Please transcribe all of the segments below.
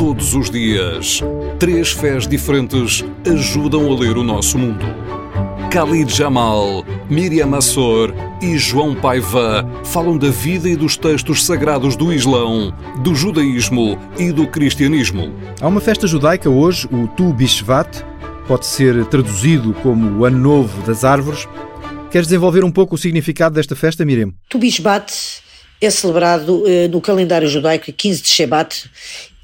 Todos os dias, três fés diferentes ajudam a ler o nosso mundo. Khalid Jamal, Miriam Assor e João Paiva falam da vida e dos textos sagrados do Islão, do judaísmo e do cristianismo. Há uma festa judaica hoje, o Tu Bishvat, pode ser traduzido como o Ano Novo das Árvores. Queres desenvolver um pouco o significado desta festa, Miriam? Tu Bishvat é celebrado eh, no calendário judaico 15 de Shebat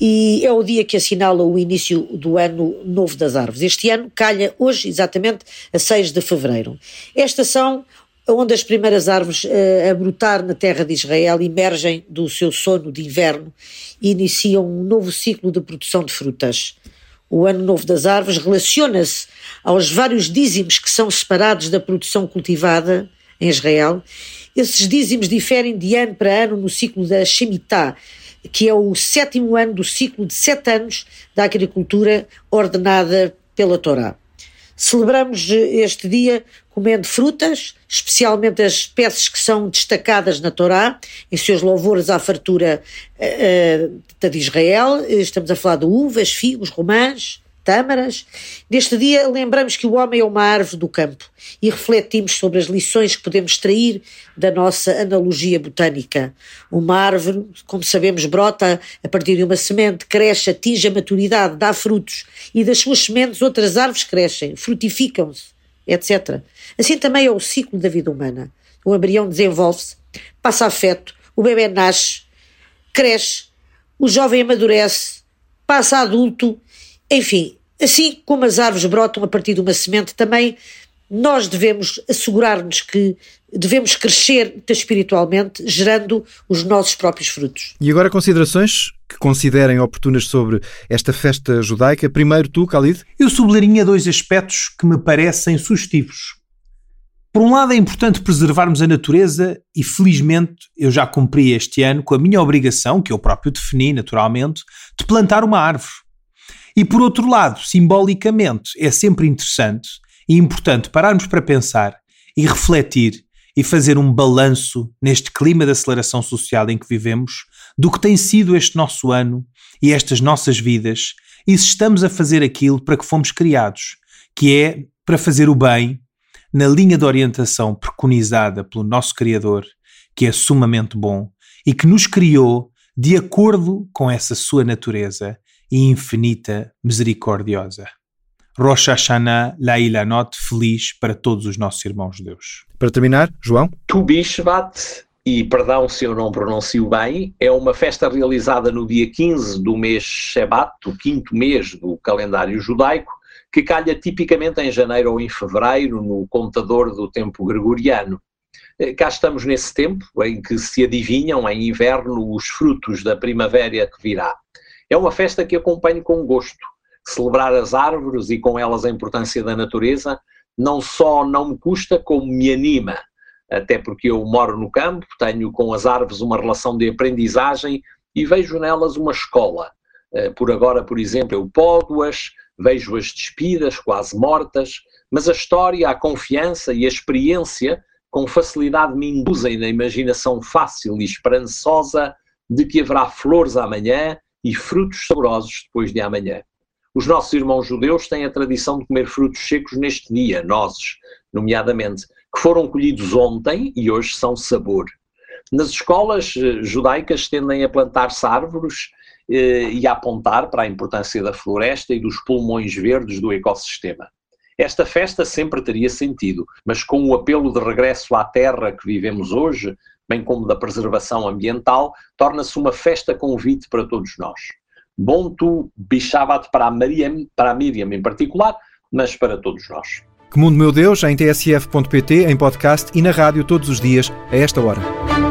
e é o dia que assinala o início do ano novo das árvores. Este ano calha hoje exatamente a 6 de fevereiro. É a estação onde as primeiras árvores uh, a brotar na terra de Israel emergem do seu sono de inverno e iniciam um novo ciclo de produção de frutas. O Ano Novo das Árvores relaciona-se aos vários dízimos que são separados da produção cultivada em Israel. Esses dízimos diferem de ano para ano no ciclo da Shemitah, que é o sétimo ano do ciclo de sete anos da agricultura ordenada pela Torá. Celebramos este dia comendo frutas, especialmente as espécies que são destacadas na Torá, em seus louvores à fartura uh, de Israel. Estamos a falar de uvas, figos, romãs, tâmaras. Neste dia, lembramos que o homem é uma árvore do campo e refletimos sobre as lições que podemos extrair da nossa analogia botânica. Uma árvore, como sabemos, brota a partir de uma semente, cresce, atinge a maturidade, dá frutos e das suas sementes outras árvores crescem, frutificam-se, etc. Assim também é o ciclo da vida humana. O embrião desenvolve-se, passa afeto, o bebê nasce, cresce, o jovem amadurece, passa adulto enfim, assim como as árvores brotam a partir de uma semente, também nós devemos assegurar-nos que devemos crescer espiritualmente, gerando os nossos próprios frutos. E agora considerações que considerem oportunas sobre esta festa judaica. Primeiro tu, Khalid. Eu sublinharia dois aspectos que me parecem sugestivos. Por um lado, é importante preservarmos a natureza e, felizmente, eu já cumpri este ano com a minha obrigação, que eu próprio defini, naturalmente, de plantar uma árvore. E por outro lado, simbolicamente, é sempre interessante e importante pararmos para pensar e refletir e fazer um balanço neste clima de aceleração social em que vivemos do que tem sido este nosso ano e estas nossas vidas e se estamos a fazer aquilo para que fomos criados, que é para fazer o bem na linha de orientação preconizada pelo nosso Criador, que é sumamente bom e que nos criou de acordo com essa sua natureza e infinita misericordiosa. Rosh Hashanah Lailanot feliz para todos os nossos irmãos de Deus. Para terminar, João? Tu Bishvat, e perdão se eu não pronuncio bem, é uma festa realizada no dia 15 do mês Shebat, o quinto mês do calendário judaico, que calha tipicamente em janeiro ou em fevereiro, no contador do tempo gregoriano. Eh, cá estamos nesse tempo em que se adivinham em inverno os frutos da primavera que virá. É uma festa que acompanho com gosto. Celebrar as árvores e com elas a importância da natureza não só não me custa, como me anima. Até porque eu moro no campo, tenho com as árvores uma relação de aprendizagem e vejo nelas uma escola. Eh, por agora, por exemplo, eu podo-as, vejo-as despidas, quase mortas, mas a história, a confiança e a experiência com facilidade me induzem na imaginação fácil e esperançosa de que haverá flores amanhã e frutos saborosos depois de amanhã. Os nossos irmãos judeus têm a tradição de comer frutos secos neste dia, nozes, nomeadamente, que foram colhidos ontem e hoje são sabor. Nas escolas eh, judaicas tendem a plantar-se árvores eh, e a apontar para a importância da floresta e dos pulmões verdes do ecossistema. Esta festa sempre teria sentido, mas com o apelo de regresso à terra que vivemos hoje, bem como da preservação ambiental, torna-se uma festa convite para todos nós. Bom tu Bishavat para a, para a Miriam em particular, mas para todos nós. Que mundo meu Deus, em tsf.pt, em podcast e na rádio todos os dias, a esta hora.